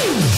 Woo!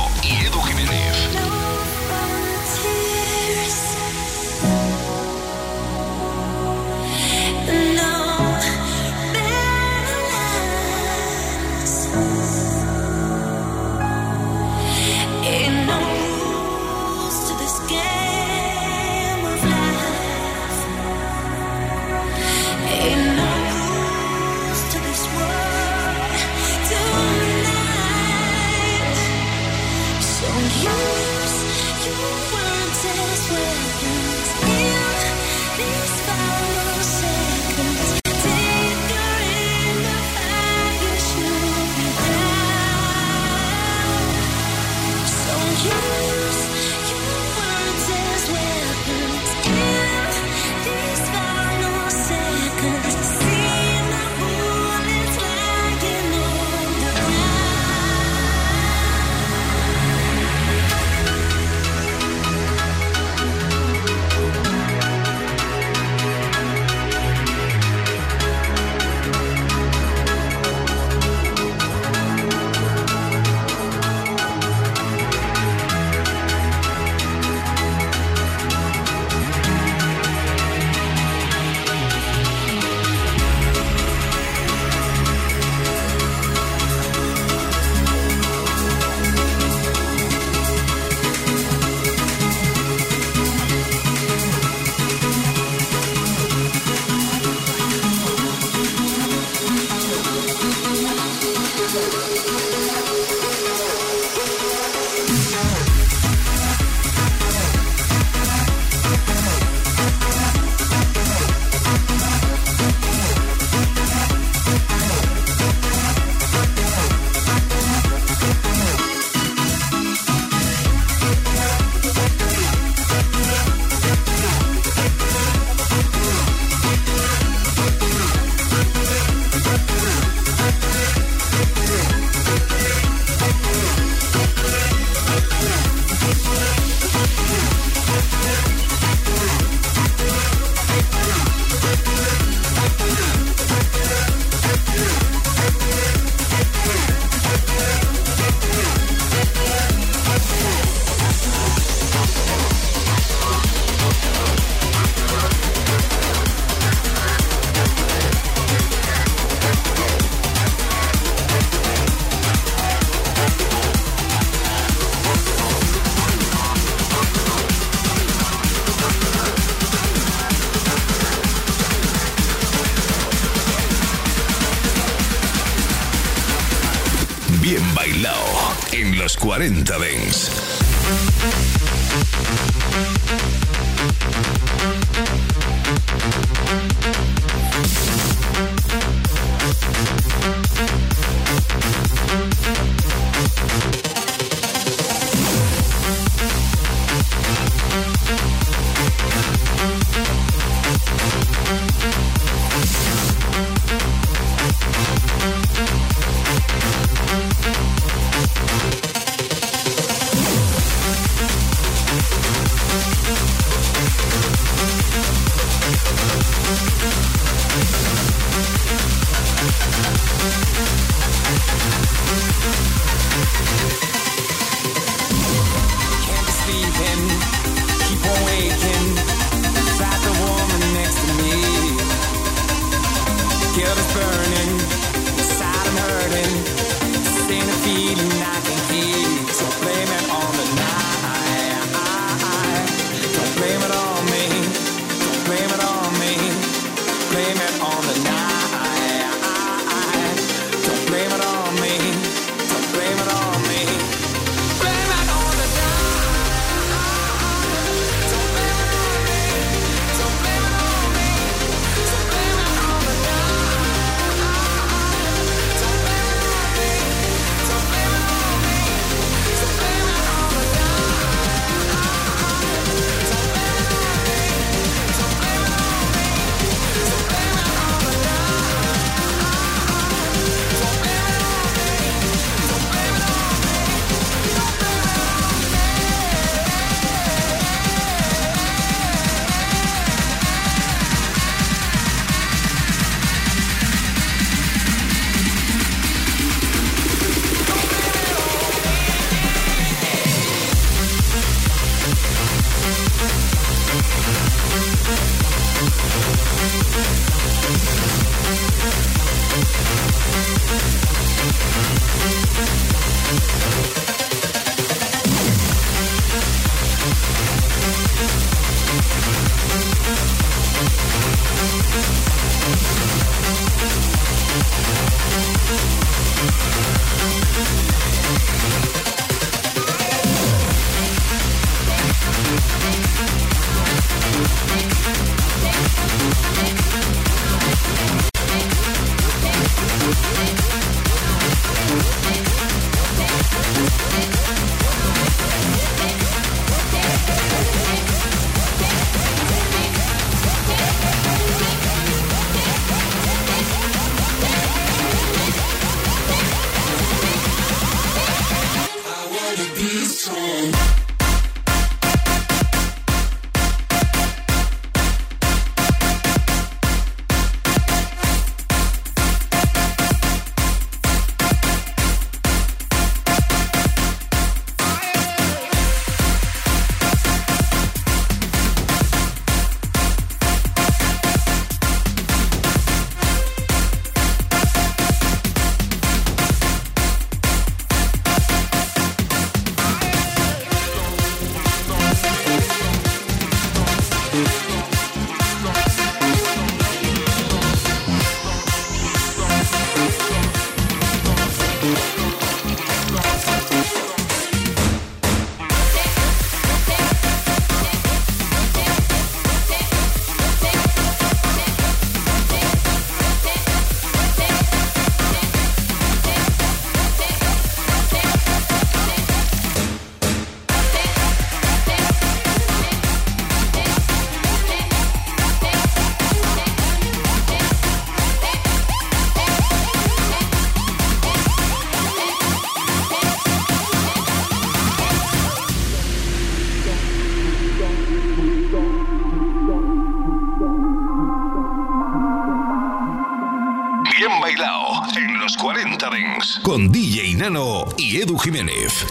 4020. Edu Jiménez.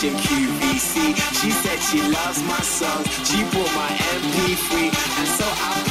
station QVC. She said she loves my songs. She bought my MP3, and so I.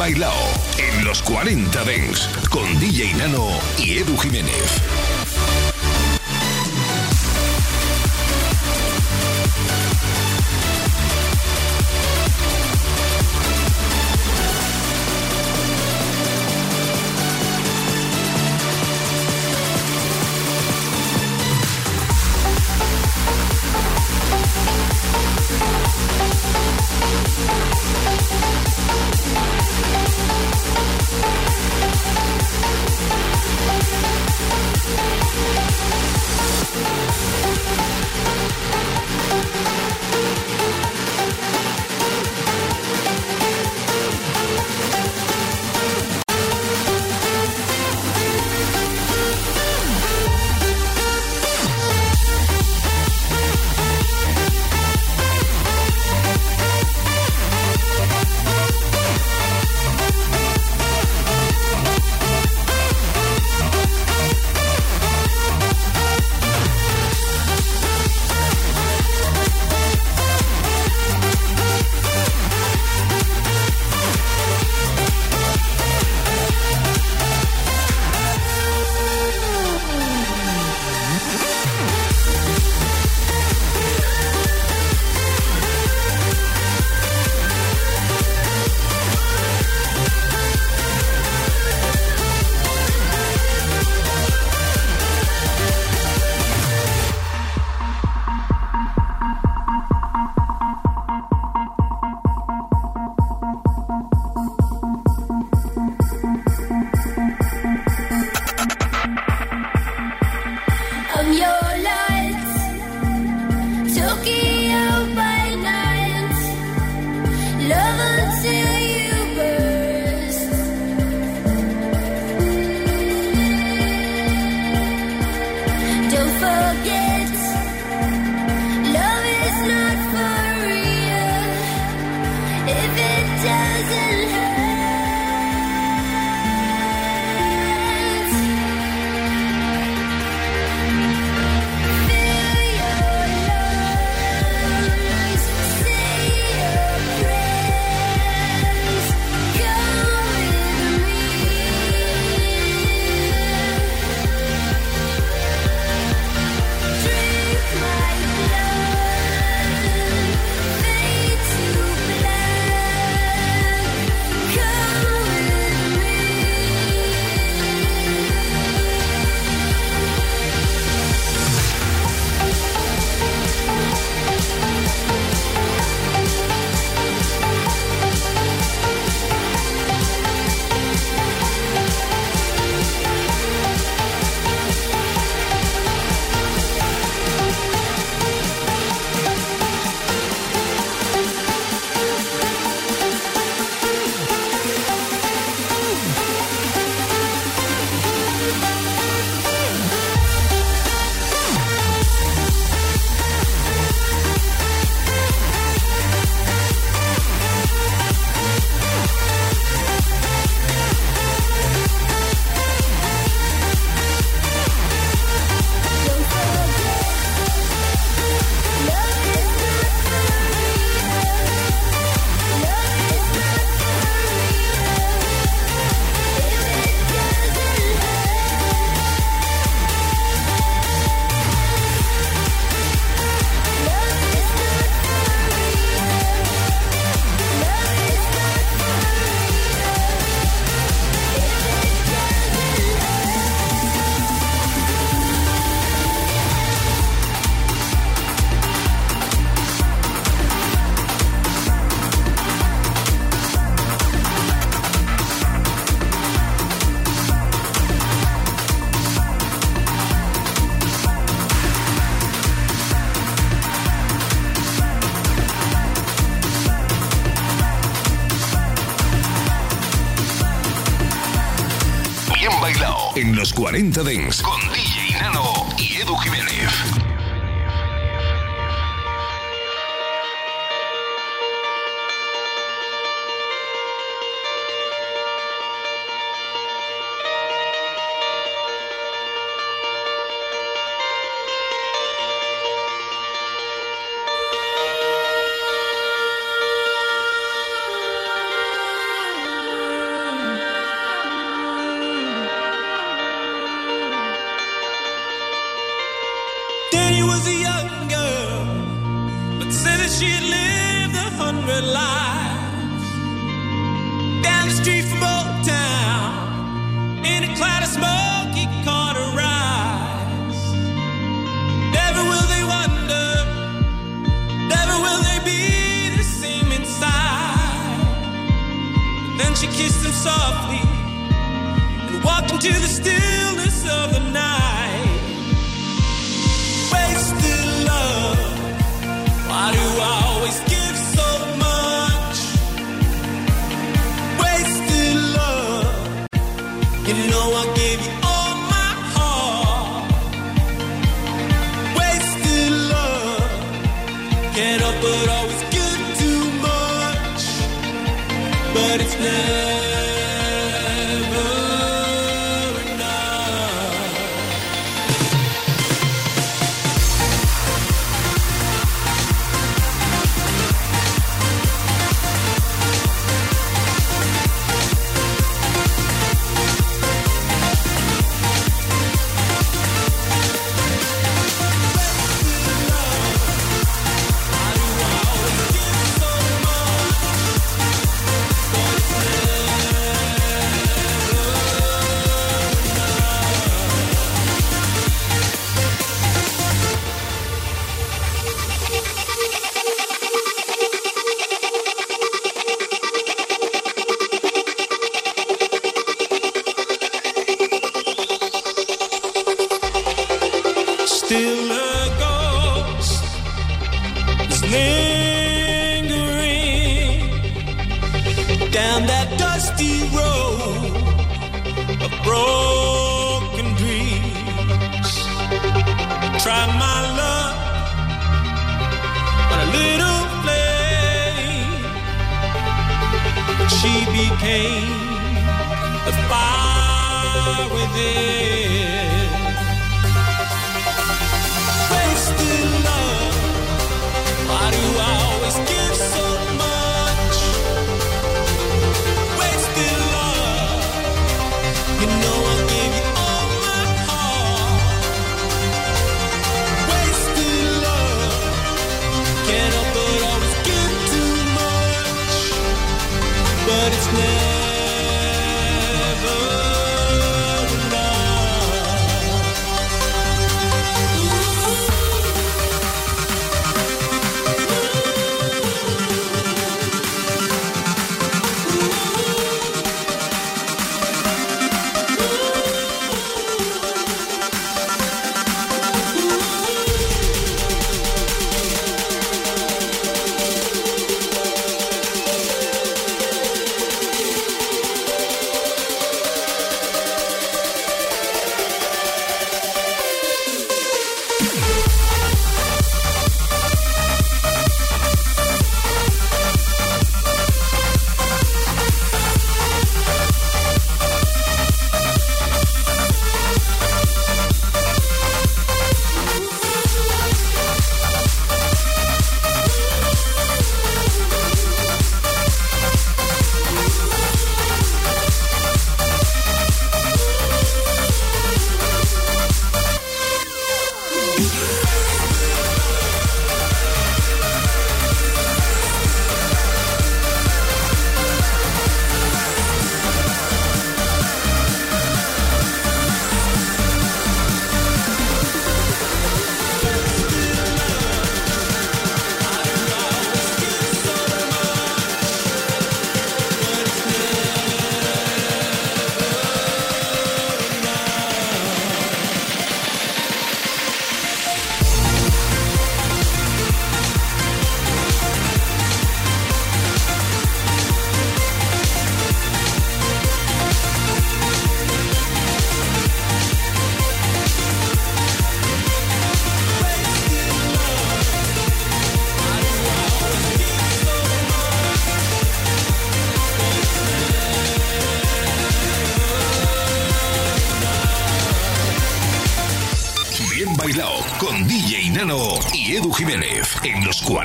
bien bailado en los 40 Dents con DJ Nano y Edu Jiménez. Contadinhos. She lived a hundred lives. Down the street from Old Town, in a cloud of smoke, he caught a rise. Never will they wonder, never will they be the same inside. Then she kissed him softly and walked into the still. came the fire within.